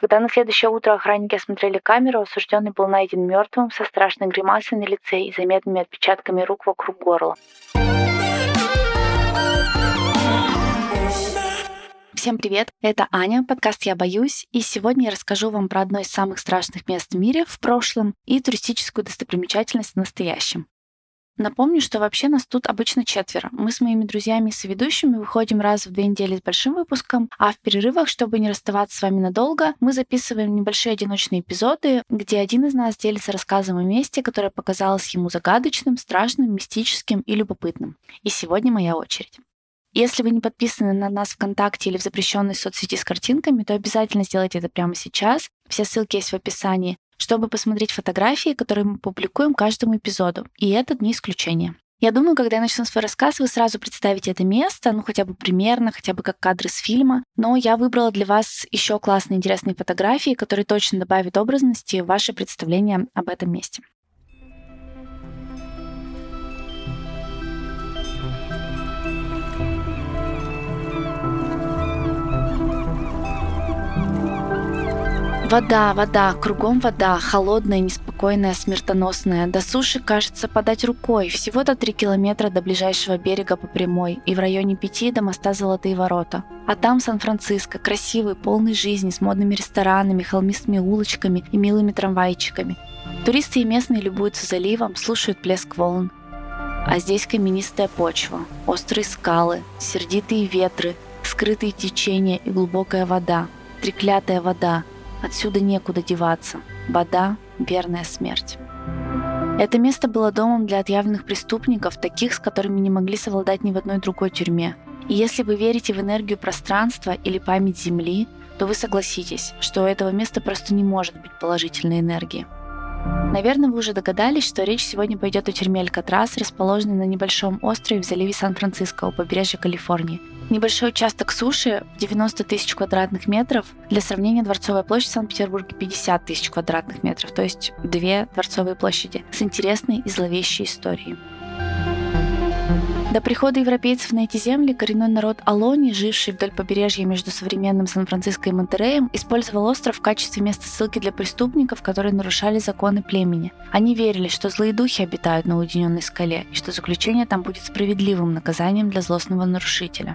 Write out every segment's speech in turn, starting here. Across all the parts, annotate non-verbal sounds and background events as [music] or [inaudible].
Когда на следующее утро охранники осмотрели камеру, осужденный был найден мертвым со страшной гримасой на лице и заметными отпечатками рук вокруг горла. Всем привет! Это Аня, подкаст «Я боюсь», и сегодня я расскажу вам про одно из самых страшных мест в мире в прошлом и туристическую достопримечательность в настоящем. Напомню, что вообще нас тут обычно четверо. Мы с моими друзьями и соведущими выходим раз в две недели с большим выпуском, а в перерывах, чтобы не расставаться с вами надолго, мы записываем небольшие одиночные эпизоды, где один из нас делится рассказом о месте, которое показалось ему загадочным, страшным, мистическим и любопытным. И сегодня моя очередь. Если вы не подписаны на нас ВКонтакте или в запрещенной соцсети с картинками, то обязательно сделайте это прямо сейчас. Все ссылки есть в описании чтобы посмотреть фотографии, которые мы публикуем каждому эпизоду. И этот не исключение. Я думаю, когда я начну свой рассказ, вы сразу представите это место, ну хотя бы примерно, хотя бы как кадры с фильма. Но я выбрала для вас еще классные интересные фотографии, которые точно добавят образности в ваше представление об этом месте. Вода, вода, кругом вода, холодная, неспокойная, смертоносная. До суши, кажется, подать рукой. Всего-то три километра до ближайшего берега по прямой и в районе пяти до моста Золотые ворота. А там Сан-Франциско, красивый, полный жизни, с модными ресторанами, холмистыми улочками и милыми трамвайчиками. Туристы и местные любуются заливом, слушают плеск волн. А здесь каменистая почва, острые скалы, сердитые ветры, скрытые течения и глубокая вода. Треклятая вода – Отсюда некуда деваться. Вода – верная смерть. Это место было домом для отъявленных преступников, таких, с которыми не могли совладать ни в одной другой тюрьме. И если вы верите в энергию пространства или память Земли, то вы согласитесь, что у этого места просто не может быть положительной энергии. Наверное, вы уже догадались, что речь сегодня пойдет о тюрьме Алькатрас, расположенной на небольшом острове в заливе Сан-Франциско у побережья Калифорнии. Небольшой участок суши 90 тысяч квадратных метров. Для сравнения, дворцовая площадь в Санкт-Петербурге 50 тысяч квадратных метров, то есть две дворцовые площади с интересной и зловещей историей. До прихода европейцев на эти земли коренной народ Алони, живший вдоль побережья между современным Сан-Франциско и Монтереем, использовал остров в качестве места ссылки для преступников, которые нарушали законы племени. Они верили, что злые духи обитают на уединенной скале и что заключение там будет справедливым наказанием для злостного нарушителя.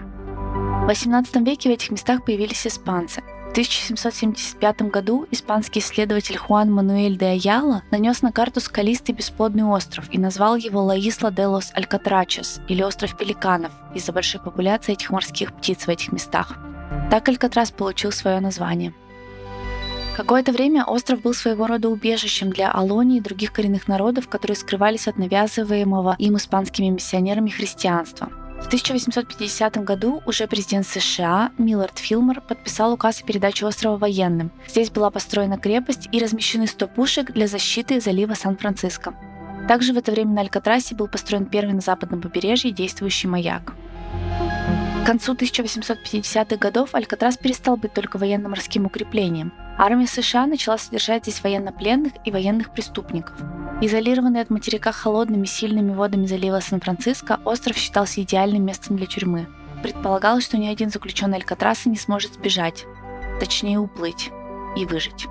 В XVIII веке в этих местах появились испанцы. В 1775 году испанский исследователь Хуан Мануэль де Аяла нанес на карту скалистый бесплодный остров и назвал его Лаисла де лос Алькатрачес или остров пеликанов из-за большой популяции этих морских птиц в этих местах. Так Алькатрас получил свое название. Какое-то время остров был своего рода убежищем для Алонии и других коренных народов, которые скрывались от навязываемого им испанскими миссионерами христианства – в 1850 году уже президент США Миллард Филмор подписал указ о передаче острова военным. Здесь была построена крепость и размещены 100 пушек для защиты залива Сан-Франциско. Также в это время на Алькатрасе был построен первый на западном побережье действующий маяк. К концу 1850-х годов Алькатрас перестал быть только военно-морским укреплением. Армия США начала содержать здесь военнопленных и военных преступников. Изолированный от материка холодными сильными водами залива Сан-Франциско, остров считался идеальным местом для тюрьмы. Предполагалось, что ни один заключенный Алькатраса не сможет сбежать, точнее уплыть и выжить.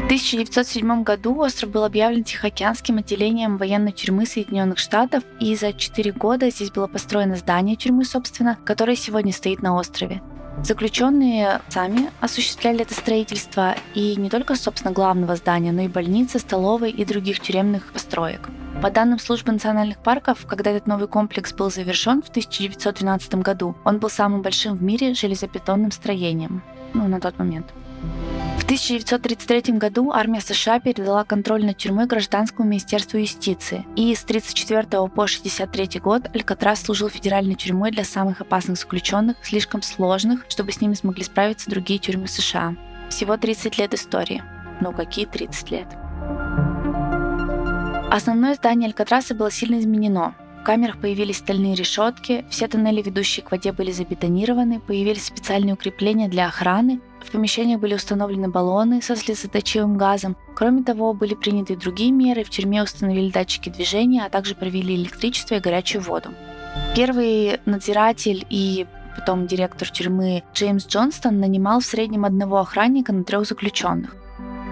В 1907 году остров был объявлен Тихоокеанским отделением военной тюрьмы Соединенных Штатов, и за 4 года здесь было построено здание тюрьмы, собственно, которое сегодня стоит на острове. Заключенные сами осуществляли это строительство и не только, собственно, главного здания, но и больницы, столовой и других тюремных построек. По данным службы национальных парков, когда этот новый комплекс был завершен в 1912 году, он был самым большим в мире железобетонным строением. Ну, на тот момент. В 1933 году армия США передала контроль над тюрьмой гражданскому министерству юстиции, и с 1934 по 1963 год Алькатрас служил федеральной тюрьмой для самых опасных заключенных, слишком сложных, чтобы с ними смогли справиться другие тюрьмы США. Всего 30 лет истории. Ну какие 30 лет? Основное здание Алькатраса было сильно изменено. В камерах появились стальные решетки, все тоннели, ведущие к воде, были забетонированы, появились специальные укрепления для охраны, в помещениях были установлены баллоны со слезоточивым газом. Кроме того, были приняты другие меры, в тюрьме установили датчики движения, а также провели электричество и горячую воду. Первый надзиратель и потом директор тюрьмы Джеймс Джонстон, нанимал в среднем одного охранника на трех заключенных.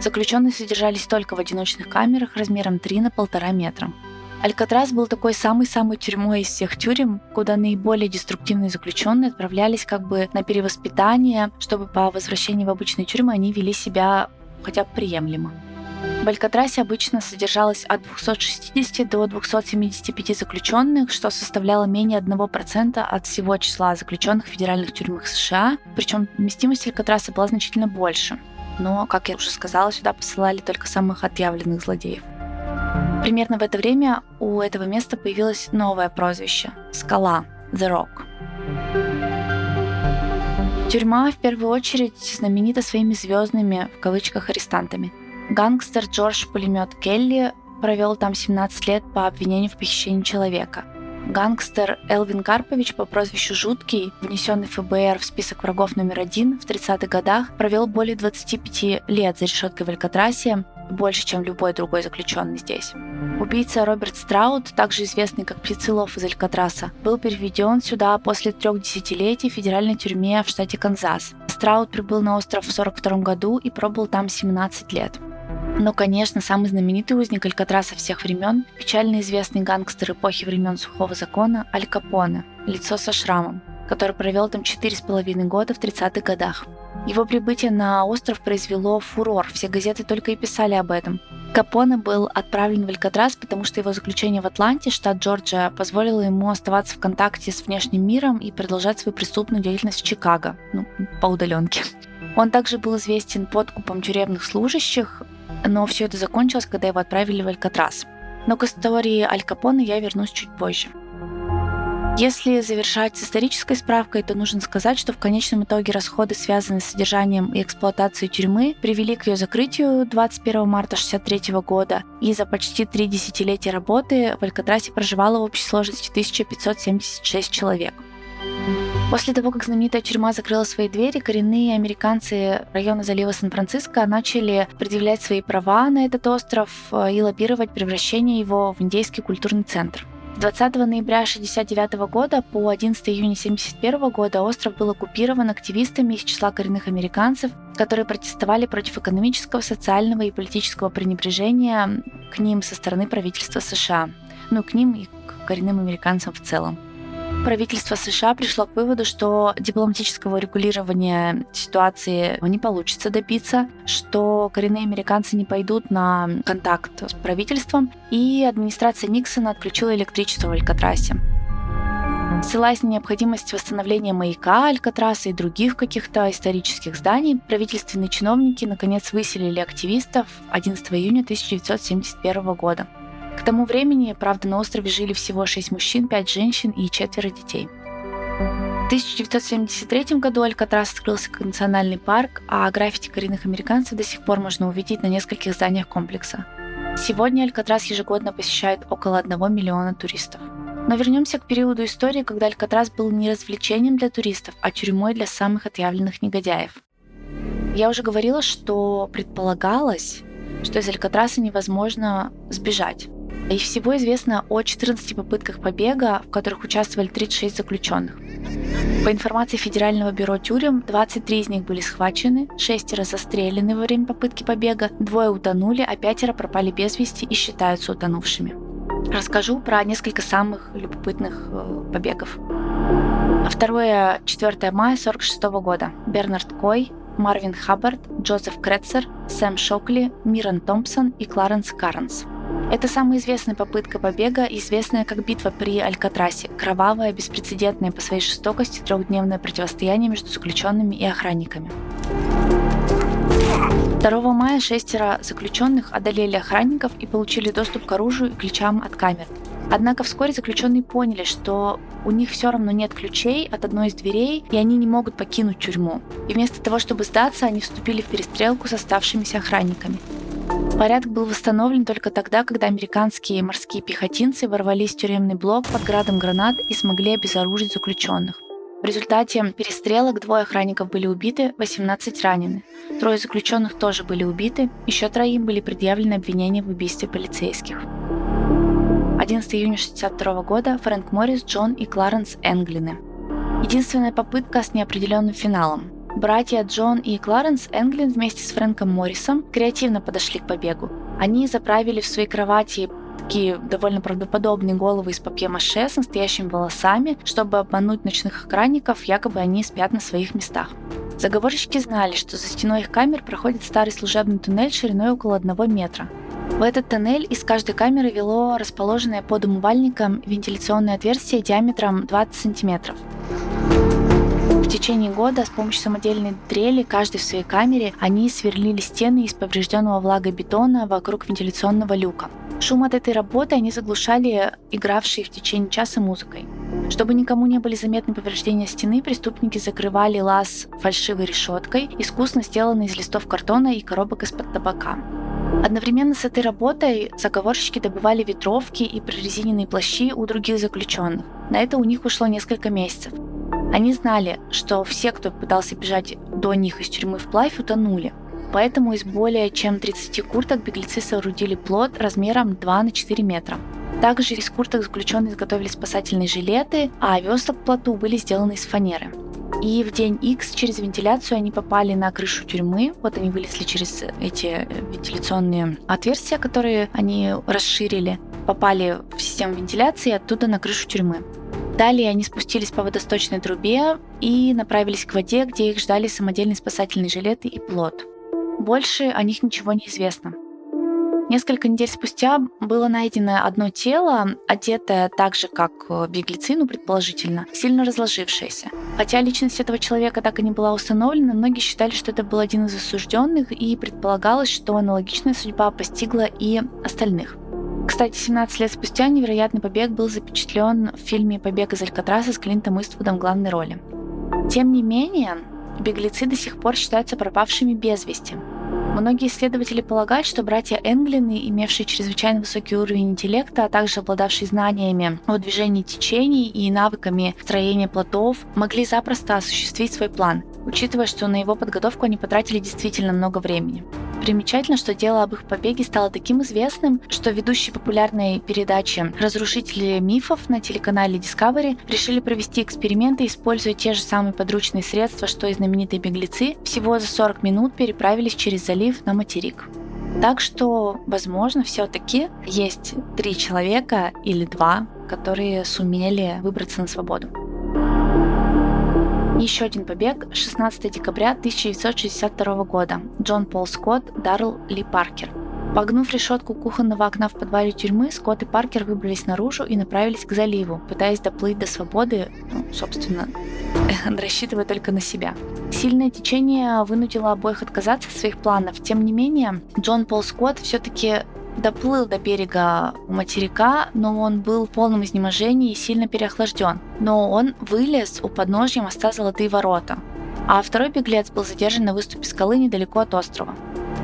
Заключенные содержались только в одиночных камерах размером 3 на полтора метра. Алькатрас был такой самой-самой тюрьмой из всех тюрем, куда наиболее деструктивные заключенные отправлялись как бы на перевоспитание, чтобы по возвращении в обычные тюрьмы они вели себя хотя бы приемлемо. В Алькатрасе обычно содержалось от 260 до 275 заключенных, что составляло менее 1% от всего числа заключенных в федеральных тюрьмах США, причем вместимость Алькатраса была значительно больше. Но, как я уже сказала, сюда посылали только самых отъявленных злодеев. Примерно в это время у этого места появилось новое прозвище – Скала, The Rock. Тюрьма в первую очередь знаменита своими звездными, в кавычках, арестантами. Гангстер Джордж Пулемет Келли провел там 17 лет по обвинению в похищении человека. Гангстер Элвин Карпович по прозвищу Жуткий, внесенный ФБР в список врагов номер один в 30-х годах, провел более 25 лет за решеткой в Алькатрасе, больше, чем любой другой заключенный здесь. Убийца Роберт Страут, также известный как Птицелов из Алькатраса, был переведен сюда после трех десятилетий в федеральной тюрьме в штате Канзас. Страут прибыл на остров в 1942 году и пробыл там 17 лет. Но, конечно, самый знаменитый узник Алькатраса всех времен – печально известный гангстер эпохи времен Сухого Закона Аль Капоне, лицо со шрамом, который провел там 4,5 года в 30-х годах. Его прибытие на остров произвело фурор, все газеты только и писали об этом. Капоне был отправлен в Алькатрас, потому что его заключение в Атланте, штат Джорджия, позволило ему оставаться в контакте с внешним миром и продолжать свою преступную деятельность в Чикаго, ну, по удаленке. Он также был известен подкупом тюремных служащих, но все это закончилось, когда его отправили в Алькатрас. Но к истории Аль Капоне я вернусь чуть позже. Если завершать с исторической справкой, то нужно сказать, что в конечном итоге расходы, связанные с содержанием и эксплуатацией тюрьмы, привели к ее закрытию 21 марта 1963 года, и за почти три десятилетия работы в Алькатрасе проживало в общей сложности 1576 человек. После того, как знаменитая тюрьма закрыла свои двери, коренные американцы района залива Сан-Франциско начали предъявлять свои права на этот остров э, и лоббировать превращение его в индейский культурный центр. 20 ноября 1969 года по 11 июня 1971 года остров был оккупирован активистами из числа коренных американцев, которые протестовали против экономического, социального и политического пренебрежения к ним со стороны правительства США. Ну, к ним и к коренным американцам в целом правительство США пришло к выводу, что дипломатического регулирования ситуации не получится добиться, что коренные американцы не пойдут на контакт с правительством, и администрация Никсона отключила электричество в Алькатрасе. Ссылаясь на необходимость восстановления маяка, Алькатраса и других каких-то исторических зданий, правительственные чиновники наконец выселили активистов 11 июня 1971 года. К тому времени, правда, на острове жили всего 6 мужчин, 5 женщин и четверо детей. В 1973 году Алькатрас открылся как национальный парк, а граффити коренных американцев до сих пор можно увидеть на нескольких зданиях комплекса. Сегодня Алькатрас ежегодно посещает около 1 миллиона туристов. Но вернемся к периоду истории, когда Алькатрас был не развлечением для туристов, а тюрьмой для самых отъявленных негодяев. Я уже говорила, что предполагалось, что из Алькатраса невозможно сбежать. И всего известно о 14 попытках побега, в которых участвовали 36 заключенных. По информации Федерального бюро тюрем, 23 из них были схвачены, шестеро застрелены во время попытки побега, двое утонули, а пятеро пропали без вести и считаются утонувшими. Расскажу про несколько самых любопытных э, побегов. 2-4 мая 1946 года. Бернард Кой, Марвин Хаббард, Джозеф Кретцер, Сэм Шокли, Миран Томпсон и Кларенс Карнс – это самая известная попытка побега, известная как битва при Алькатрасе, кровавое, беспрецедентное по своей жестокости трехдневное противостояние между заключенными и охранниками. 2 мая шестеро заключенных одолели охранников и получили доступ к оружию и ключам от камер. Однако вскоре заключенные поняли, что у них все равно нет ключей от одной из дверей, и они не могут покинуть тюрьму. И вместо того, чтобы сдаться, они вступили в перестрелку с оставшимися охранниками. Порядок был восстановлен только тогда, когда американские морские пехотинцы ворвались в тюремный блок под градом гранат и смогли обезоружить заключенных. В результате перестрелок двое охранников были убиты, 18 ранены. Трое заключенных тоже были убиты, еще троим были предъявлены обвинения в убийстве полицейских. 11 июня 1962 года Фрэнк Моррис, Джон и Кларенс Энглины. Единственная попытка с неопределенным финалом. Братья Джон и Кларенс Энглин вместе с Фрэнком Моррисом креативно подошли к побегу. Они заправили в свои кровати такие довольно правдоподобные головы из папье-маше с настоящими волосами, чтобы обмануть ночных охранников, якобы они спят на своих местах. Заговорщики знали, что за стеной их камер проходит старый служебный туннель шириной около одного метра. В этот тоннель из каждой камеры вело расположенное под умывальником вентиляционное отверстие диаметром 20 сантиметров. Течение года с помощью самодельной дрели, каждый в своей камере, они сверлили стены из поврежденного влагобетона вокруг вентиляционного люка. Шум от этой работы они заглушали игравшие в течение часа музыкой. Чтобы никому не были заметны повреждения стены, преступники закрывали лаз фальшивой решеткой, искусно сделанной из листов картона и коробок из-под табака. Одновременно с этой работой заговорщики добывали ветровки и прорезиненные плащи у других заключенных. На это у них ушло несколько месяцев. Они знали, что все, кто пытался бежать до них из тюрьмы вплавь, утонули. Поэтому из более чем 30 курток беглецы соорудили плод размером 2 на 4 метра. Также из курток заключенные изготовили спасательные жилеты, а весла к плоту были сделаны из фанеры. И в день X через вентиляцию они попали на крышу тюрьмы. Вот они вылезли через эти э, вентиляционные отверстия, которые они расширили. Попали в систему вентиляции и оттуда на крышу тюрьмы. Далее они спустились по водосточной трубе и направились к воде, где их ждали самодельные спасательные жилеты и плот. Больше о них ничего не известно. Несколько недель спустя было найдено одно тело, одетое так же, как э, беглецы, ну, предположительно, сильно разложившееся. Хотя личность этого человека так и не была установлена, многие считали, что это был один из осужденных, и предполагалось, что аналогичная судьба постигла и остальных. Кстати, 17 лет спустя невероятный побег был запечатлен в фильме «Побег из Алькатраса» с Клинтом Иствудом в главной роли. Тем не менее, беглецы до сих пор считаются пропавшими без вести. Многие исследователи полагают, что братья Энглины, имевшие чрезвычайно высокий уровень интеллекта, а также обладавшие знаниями о движении течений и навыками строения плотов, могли запросто осуществить свой план, учитывая, что на его подготовку они потратили действительно много времени. Примечательно, что дело об их побеге стало таким известным, что ведущие популярной передачи «Разрушители мифов» на телеканале Discovery решили провести эксперименты, используя те же самые подручные средства, что и знаменитые беглецы, всего за 40 минут переправились через залив на материк. Так что, возможно, все-таки есть три человека или два, которые сумели выбраться на свободу. Еще один побег 16 декабря 1962 года. Джон Пол Скотт, Даррел Ли Паркер. Погнув решетку кухонного окна в подвале тюрьмы, Скотт и Паркер выбрались наружу и направились к заливу, пытаясь доплыть до свободы, ну, собственно, [laughs] рассчитывая только на себя. Сильное течение вынудило обоих отказаться от своих планов. Тем не менее, Джон Пол Скотт все-таки доплыл до берега материка, но он был в полном изнеможении и сильно переохлажден. Но он вылез у подножья моста Золотые ворота. А второй беглец был задержан на выступе скалы недалеко от острова.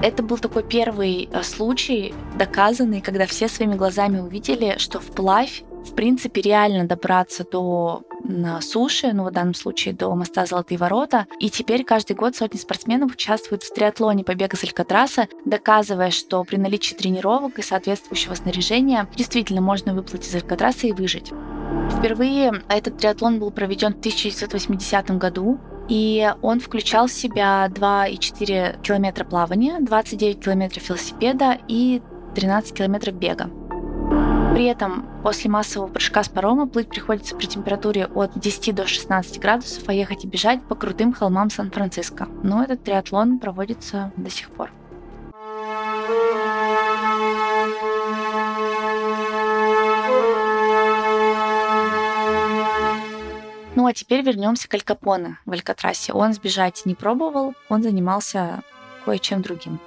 Это был такой первый э, случай, доказанный, когда все своими глазами увидели, что вплавь в принципе, реально добраться до на суше, ну, в данном случае до моста Золотые ворота. И теперь каждый год сотни спортсменов участвуют в триатлоне побега с Алькатраса, доказывая, что при наличии тренировок и соответствующего снаряжения действительно можно выплыть из Алькатраса и выжить. Впервые этот триатлон был проведен в 1980 году, и он включал в себя 2,4 километра плавания, 29 километров велосипеда и 13 километров бега. При этом после массового прыжка с парома плыть приходится при температуре от 10 до 16 градусов, а ехать и бежать по крутым холмам Сан-Франциско. Но этот триатлон проводится до сих пор. Ну а теперь вернемся к Аль Капоне в Алькатрасе. Он сбежать не пробовал, он занимался кое-чем другим.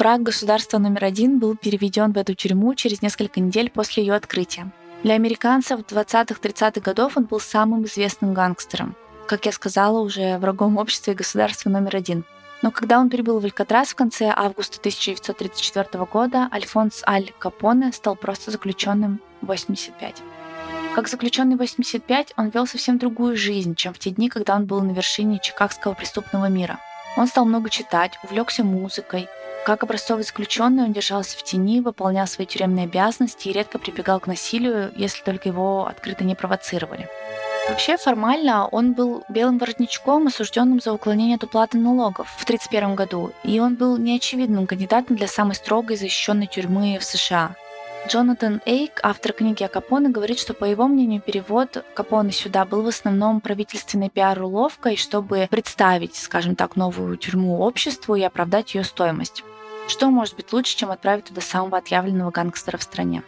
Враг государства номер один был переведен в эту тюрьму через несколько недель после ее открытия. Для американцев 20-30-х годов он был самым известным гангстером. Как я сказала, уже врагом общества и государства номер один. Но когда он прибыл в Алькатрас в конце августа 1934 года, Альфонс Аль Капоне стал просто заключенным 85. Как заключенный 85, он вел совсем другую жизнь, чем в те дни, когда он был на вершине чикагского преступного мира. Он стал много читать, увлекся музыкой, как образцовый заключенный он держался в тени, выполнял свои тюремные обязанности и редко прибегал к насилию, если только его открыто не провоцировали. Вообще формально он был белым воротничком, осужденным за уклонение от уплаты налогов в 1931 году, и он был неочевидным кандидатом для самой строгой защищенной тюрьмы в США. Джонатан Эйк, автор книги о Капоне, говорит, что, по его мнению, перевод Капоне сюда был в основном правительственной пиар-уловкой, чтобы представить, скажем так, новую тюрьму обществу и оправдать ее стоимость. Что может быть лучше, чем отправить туда самого отъявленного гангстера в стране?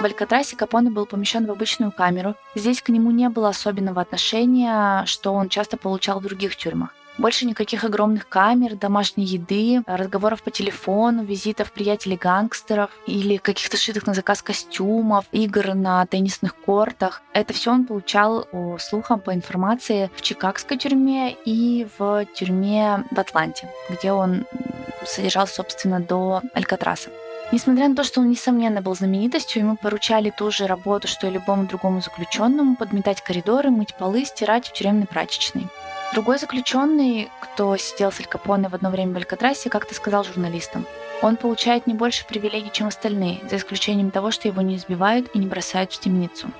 В Алькатрасе Капоне был помещен в обычную камеру. Здесь к нему не было особенного отношения, что он часто получал в других тюрьмах. Больше никаких огромных камер, домашней еды, разговоров по телефону, визитов приятелей гангстеров или каких-то шитых на заказ костюмов, игр на теннисных кортах. Это все он получал по слухам, по информации в Чикагской тюрьме и в тюрьме в Атланте, где он содержался, собственно, до Алькатраса. Несмотря на то, что он, несомненно, был знаменитостью, ему поручали ту же работу, что и любому другому заключенному, подметать коридоры, мыть полы, стирать в тюремной прачечной. Другой заключенный, кто сидел с Аль Капоне в одно время в Алькатрасе, как-то сказал журналистам, он получает не больше привилегий, чем остальные, за исключением того, что его не избивают и не бросают в темницу.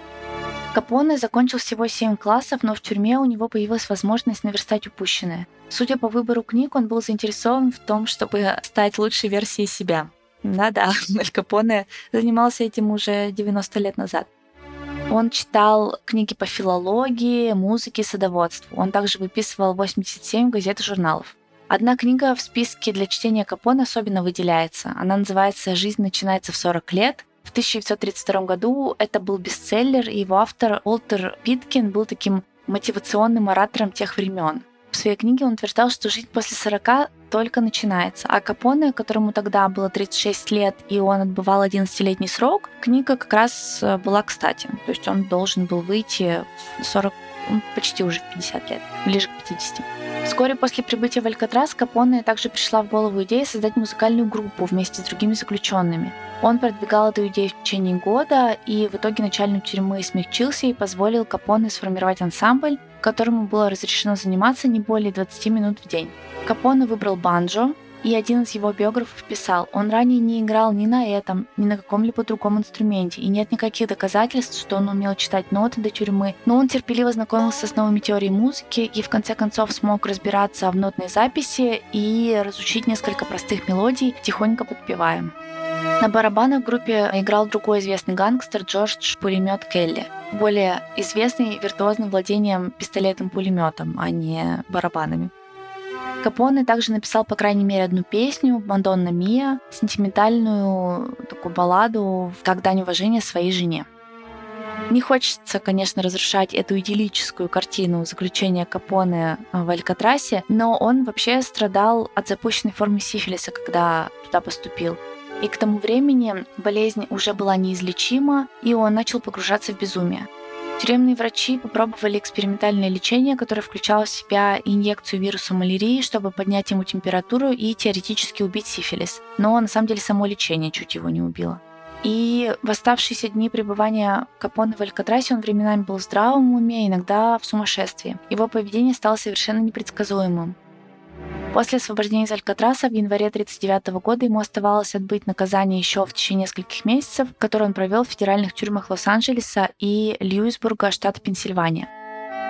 Капоне закончил всего 7 классов, но в тюрьме у него появилась возможность наверстать упущенное. Судя по выбору книг, он был заинтересован в том, чтобы стать лучшей версией себя. Да-да, [laughs] Аль Капоне занимался этим уже 90 лет назад. Он читал книги по филологии, музыке садоводству. Он также выписывал 87 газет и журналов. Одна книга в списке для чтения Капона особенно выделяется. Она называется «Жизнь начинается в 40 лет». В 1932 году это был бестселлер, и его автор Уолтер Питкин был таким мотивационным оратором тех времен. В своей книге он утверждал, что жизнь после 40 только начинается. А Капоне, которому тогда было 36 лет, и он отбывал 11-летний срок, книга как раз э, была кстати. То есть он должен был выйти в 40, ну, почти уже в 50 лет, ближе к 50. Вскоре после прибытия в Алькатрас Капоне также пришла в голову идея создать музыкальную группу вместе с другими заключенными. Он продвигал эту идею в течение года, и в итоге начальник тюрьмы смягчился и позволил Капоне сформировать ансамбль, которому было разрешено заниматься не более 20 минут в день. Капоне выбрал банджо, и один из его биографов писал, он ранее не играл ни на этом, ни на каком-либо другом инструменте, и нет никаких доказательств, что он умел читать ноты до тюрьмы, но он терпеливо знакомился с новыми теорией музыки и в конце концов смог разбираться в нотной записи и разучить несколько простых мелодий, тихонько подпевая. На барабанах в группе играл другой известный гангстер Джордж Пулемет Келли, более известный виртуозным владением пистолетом-пулеметом, а не барабанами. Капоне также написал, по крайней мере, одну песню «Мадонна Мия», сентиментальную такую балладу как дань уважения своей жене. Не хочется, конечно, разрушать эту идиллическую картину заключения Капоне в Алькатрасе, но он вообще страдал от запущенной формы сифилиса, когда туда поступил. И к тому времени болезнь уже была неизлечима, и он начал погружаться в безумие. Тюремные врачи попробовали экспериментальное лечение, которое включало в себя инъекцию вируса малярии, чтобы поднять ему температуру и теоретически убить сифилис. Но на самом деле само лечение чуть его не убило. И в оставшиеся дни пребывания Капоне в Алькатрасе он временами был в здравом уме, иногда в сумасшествии. Его поведение стало совершенно непредсказуемым. После освобождения из Алькатраса в январе 1939 года ему оставалось отбыть наказание еще в течение нескольких месяцев, которые он провел в федеральных тюрьмах Лос-Анджелеса и Льюисбурга, штата Пенсильвания.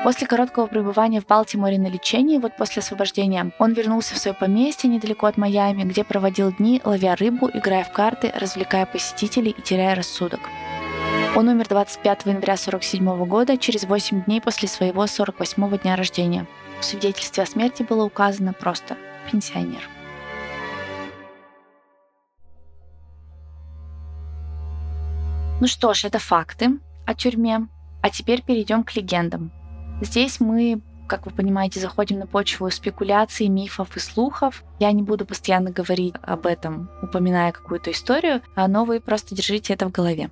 После короткого пребывания в Балтиморе на лечении, вот после освобождения, он вернулся в свое поместье недалеко от Майами, где проводил дни, ловя рыбу, играя в карты, развлекая посетителей и теряя рассудок. Он умер 25 января 1947 года, через 8 дней после своего 48-го дня рождения. В свидетельстве о смерти было указано просто «пенсионер». Ну что ж, это факты о тюрьме. А теперь перейдем к легендам. Здесь мы, как вы понимаете, заходим на почву спекуляций, мифов и слухов. Я не буду постоянно говорить об этом, упоминая какую-то историю, но вы просто держите это в голове.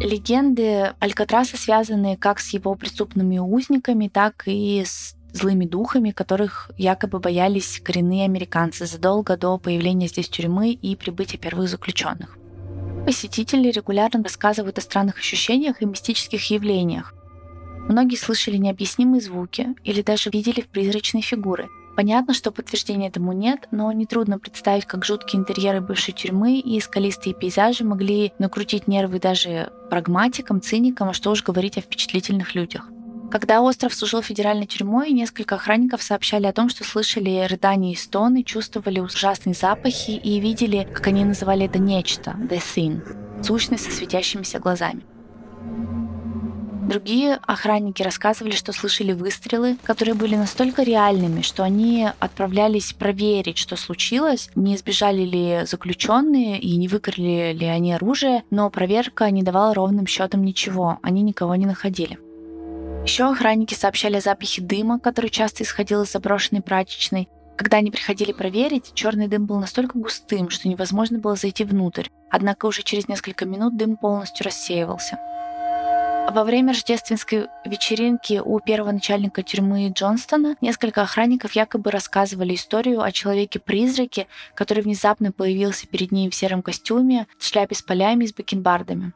Легенды Алькатраса связаны как с его преступными узниками, так и с злыми духами, которых якобы боялись коренные американцы задолго до появления здесь тюрьмы и прибытия первых заключенных. Посетители регулярно рассказывают о странных ощущениях и мистических явлениях. Многие слышали необъяснимые звуки или даже видели призрачные фигуры. Понятно, что подтверждения этому нет, но нетрудно представить, как жуткие интерьеры бывшей тюрьмы и скалистые пейзажи могли накрутить нервы даже прагматикам, циникам, а что уж говорить о впечатлительных людях. Когда остров служил федеральной тюрьмой, несколько охранников сообщали о том, что слышали рыдания и стоны, чувствовали ужасные запахи и видели, как они называли это нечто, the thing, сущность со светящимися глазами. Другие охранники рассказывали, что слышали выстрелы, которые были настолько реальными, что они отправлялись проверить, что случилось, не избежали ли заключенные и не выкрали ли они оружие, но проверка не давала ровным счетом ничего, они никого не находили. Еще охранники сообщали о запахе дыма, который часто исходил из заброшенной прачечной. Когда они приходили проверить, черный дым был настолько густым, что невозможно было зайти внутрь. Однако уже через несколько минут дым полностью рассеивался. Во время рождественской вечеринки у первого начальника тюрьмы Джонстона несколько охранников якобы рассказывали историю о человеке-призраке, который внезапно появился перед ним в сером костюме, с шляпе с полями и с бакенбардами.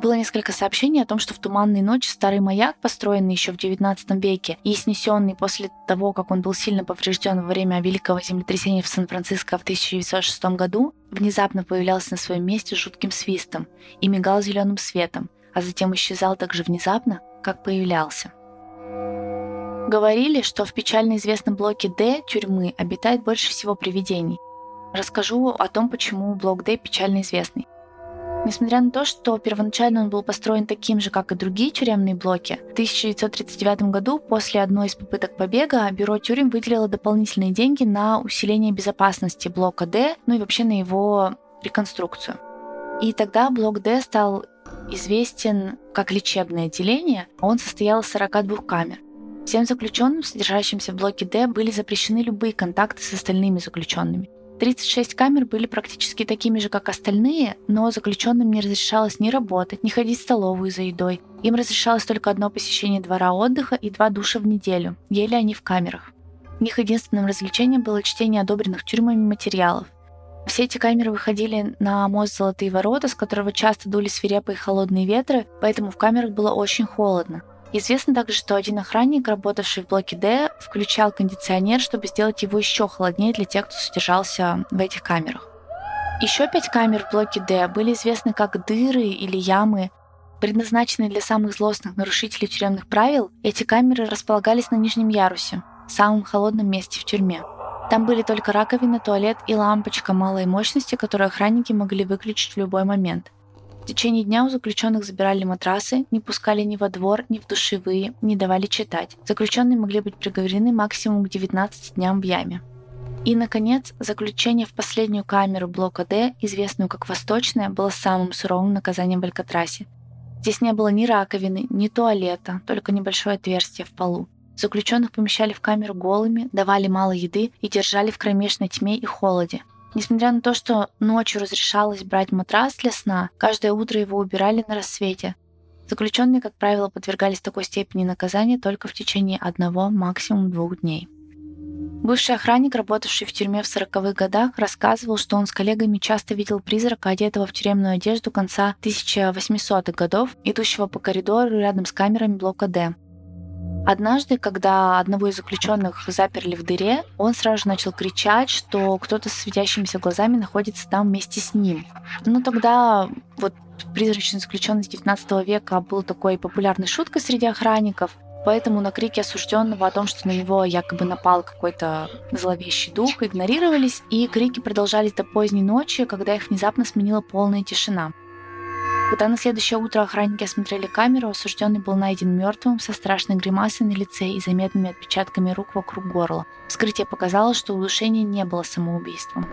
Было несколько сообщений о том, что в туманной ночи старый маяк, построенный еще в XIX веке и снесенный после того, как он был сильно поврежден во время великого землетрясения в Сан-Франциско в 1906 году, внезапно появлялся на своем месте жутким свистом и мигал зеленым светом, а затем исчезал так же внезапно, как появлялся. Говорили, что в печально известном блоке D тюрьмы обитает больше всего привидений. Расскажу о том, почему блок D печально известный. Несмотря на то, что первоначально он был построен таким же, как и другие тюремные блоки, в 1939 году после одной из попыток побега бюро тюрем выделило дополнительные деньги на усиление безопасности блока D, ну и вообще на его реконструкцию. И тогда блок D стал известен как лечебное отделение, он состоял из 42 камер. Всем заключенным, содержащимся в блоке D, были запрещены любые контакты с остальными заключенными. 36 камер были практически такими же, как остальные, но заключенным не разрешалось ни работать, ни ходить в столовую за едой. Им разрешалось только одно посещение двора отдыха и два душа в неделю. Ели они в камерах. Их единственным развлечением было чтение одобренных тюрьмами материалов. Все эти камеры выходили на мост Золотые ворота, с которого часто дули свирепые холодные ветры, поэтому в камерах было очень холодно. Известно также, что один охранник, работавший в блоке D, включал кондиционер, чтобы сделать его еще холоднее для тех, кто содержался в этих камерах. Еще пять камер в блоке D были известны как дыры или ямы, предназначенные для самых злостных нарушителей тюремных правил. Эти камеры располагались на нижнем ярусе, самом холодном месте в тюрьме. Там были только раковина, туалет и лампочка малой мощности, которую охранники могли выключить в любой момент. В течение дня у заключенных забирали матрасы, не пускали ни во двор, ни в душевые, не давали читать. Заключенные могли быть приговорены максимум к 19 дням в яме. И, наконец, заключение в последнюю камеру блока D, известную как Восточная, было самым суровым наказанием в Алькатрасе. Здесь не было ни раковины, ни туалета, только небольшое отверстие в полу. Заключенных помещали в камеру голыми, давали мало еды и держали в кромешной тьме и холоде. Несмотря на то, что ночью разрешалось брать матрас для сна, каждое утро его убирали на рассвете. Заключенные, как правило, подвергались такой степени наказания только в течение одного, максимум двух дней. Бывший охранник, работавший в тюрьме в 40-х годах, рассказывал, что он с коллегами часто видел призрака, одетого в тюремную одежду конца 1800-х годов, идущего по коридору рядом с камерами блока «Д». Однажды, когда одного из заключенных заперли в дыре, он сразу же начал кричать, что кто-то с светящимися глазами находится там вместе с ним. Но тогда вот призрачный заключенный с 19 века был такой популярной шуткой среди охранников, Поэтому на крики осужденного о том, что на него якобы напал какой-то зловещий дух, игнорировались, и крики продолжались до поздней ночи, когда их внезапно сменила полная тишина. Когда на следующее утро охранники осмотрели камеру, осужденный был найден мертвым со страшной гримасой на лице и заметными отпечатками рук вокруг горла. Вскрытие показало, что удушение не было самоубийством.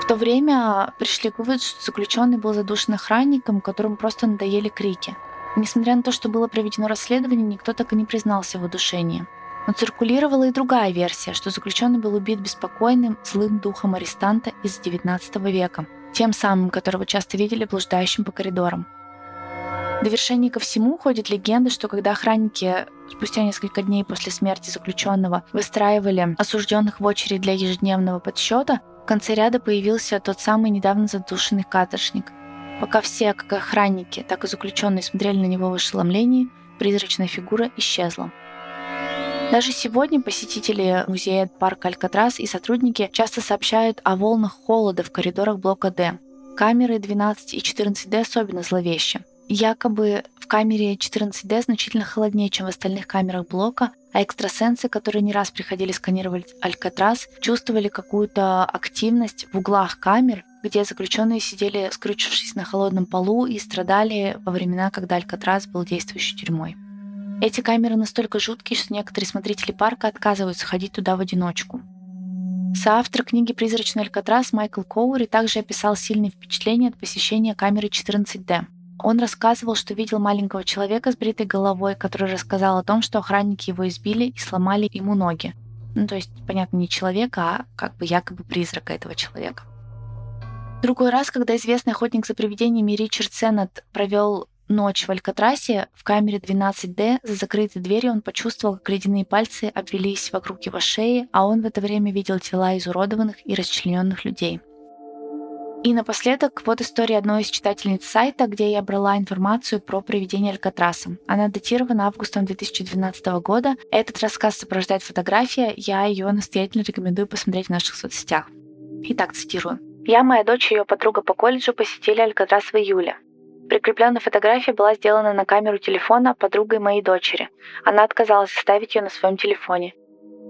В то время пришли к выводу, что заключенный был задушен охранником, которому просто надоели крики. Несмотря на то, что было проведено расследование, никто так и не признался в удушении. Но циркулировала и другая версия, что заключенный был убит беспокойным, злым духом арестанта из XIX века – тем самым, которого часто видели блуждающим по коридорам. В довершение ко всему ходит легенда, что когда охранники спустя несколько дней после смерти заключенного выстраивали осужденных в очередь для ежедневного подсчета, в конце ряда появился тот самый недавно задушенный каторжник. Пока все, как охранники, так и заключенные смотрели на него в ошеломлении, призрачная фигура исчезла. Даже сегодня посетители музея парка Алькатрас и сотрудники часто сообщают о волнах холода в коридорах блока D. Камеры 12 и 14D особенно зловещи. Якобы в камере 14D значительно холоднее, чем в остальных камерах блока, а экстрасенсы, которые не раз приходили сканировать Алькатрас, чувствовали какую-то активность в углах камер, где заключенные сидели, скрючившись на холодном полу и страдали во времена, когда Алькатрас был действующей тюрьмой. Эти камеры настолько жуткие, что некоторые смотрители парка отказываются ходить туда в одиночку. Соавтор книги «Призрачный Алькатрас» Майкл Коури также описал сильные впечатления от посещения камеры 14D. Он рассказывал, что видел маленького человека с бритой головой, который рассказал о том, что охранники его избили и сломали ему ноги. Ну, то есть, понятно, не человека, а как бы якобы призрака этого человека. Другой раз, когда известный охотник за привидениями Ричард Сеннет провел ночь в Алькатрасе в камере 12D за закрытой дверью он почувствовал, как ледяные пальцы обвелись вокруг его шеи, а он в это время видел тела изуродованных и расчлененных людей. И напоследок, вот история одной из читательниц сайта, где я брала информацию про привидение Алькатраса. Она датирована августом 2012 года. Этот рассказ сопровождает фотография, я ее настоятельно рекомендую посмотреть в наших соцсетях. Итак, цитирую. «Я, моя дочь и ее подруга по колледжу посетили Алькатрас в июле. Прикрепленная фотография была сделана на камеру телефона подругой моей дочери. Она отказалась оставить ее на своем телефоне.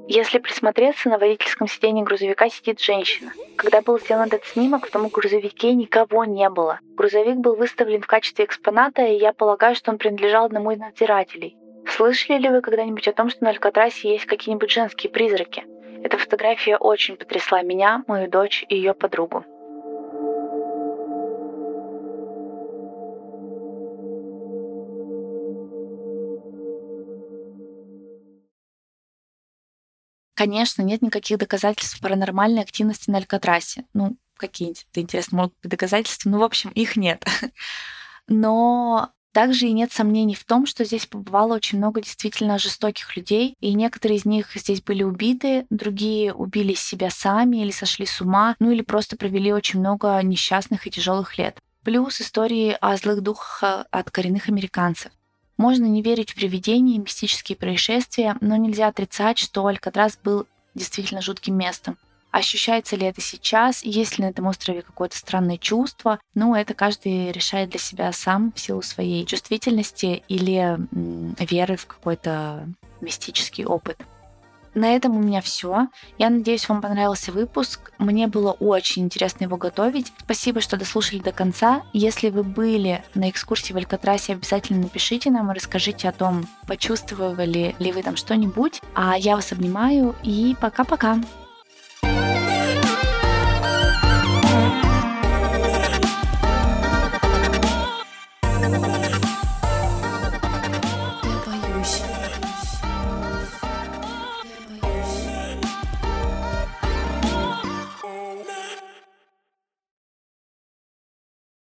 Если присмотреться, на водительском сиденье грузовика сидит женщина. Когда был сделан этот снимок, в том грузовике никого не было. Грузовик был выставлен в качестве экспоната, и я полагаю, что он принадлежал одному из надзирателей. Слышали ли вы когда-нибудь о том, что на Алькатрасе есть какие-нибудь женские призраки? Эта фотография очень потрясла меня, мою дочь и ее подругу. Конечно, нет никаких доказательств паранормальной активности на Алькатрасе. Ну, какие-нибудь, интересно, могут быть доказательства. Ну, в общем, их нет. [laughs] Но также и нет сомнений в том, что здесь побывало очень много действительно жестоких людей, и некоторые из них здесь были убиты, другие убили себя сами или сошли с ума, ну или просто провели очень много несчастных и тяжелых лет. Плюс истории о злых духах от коренных американцев. Можно не верить в привидения и мистические происшествия, но нельзя отрицать, что Алькатрас был действительно жутким местом. Ощущается ли это сейчас, есть ли на этом острове какое-то странное чувство, ну, это каждый решает для себя сам в силу своей чувствительности или веры в какой-то мистический опыт. На этом у меня все. Я надеюсь, вам понравился выпуск. Мне было очень интересно его готовить. Спасибо, что дослушали до конца. Если вы были на экскурсии в Алькатрасе, обязательно напишите нам и расскажите о том, почувствовали ли вы там что-нибудь. А я вас обнимаю и пока-пока.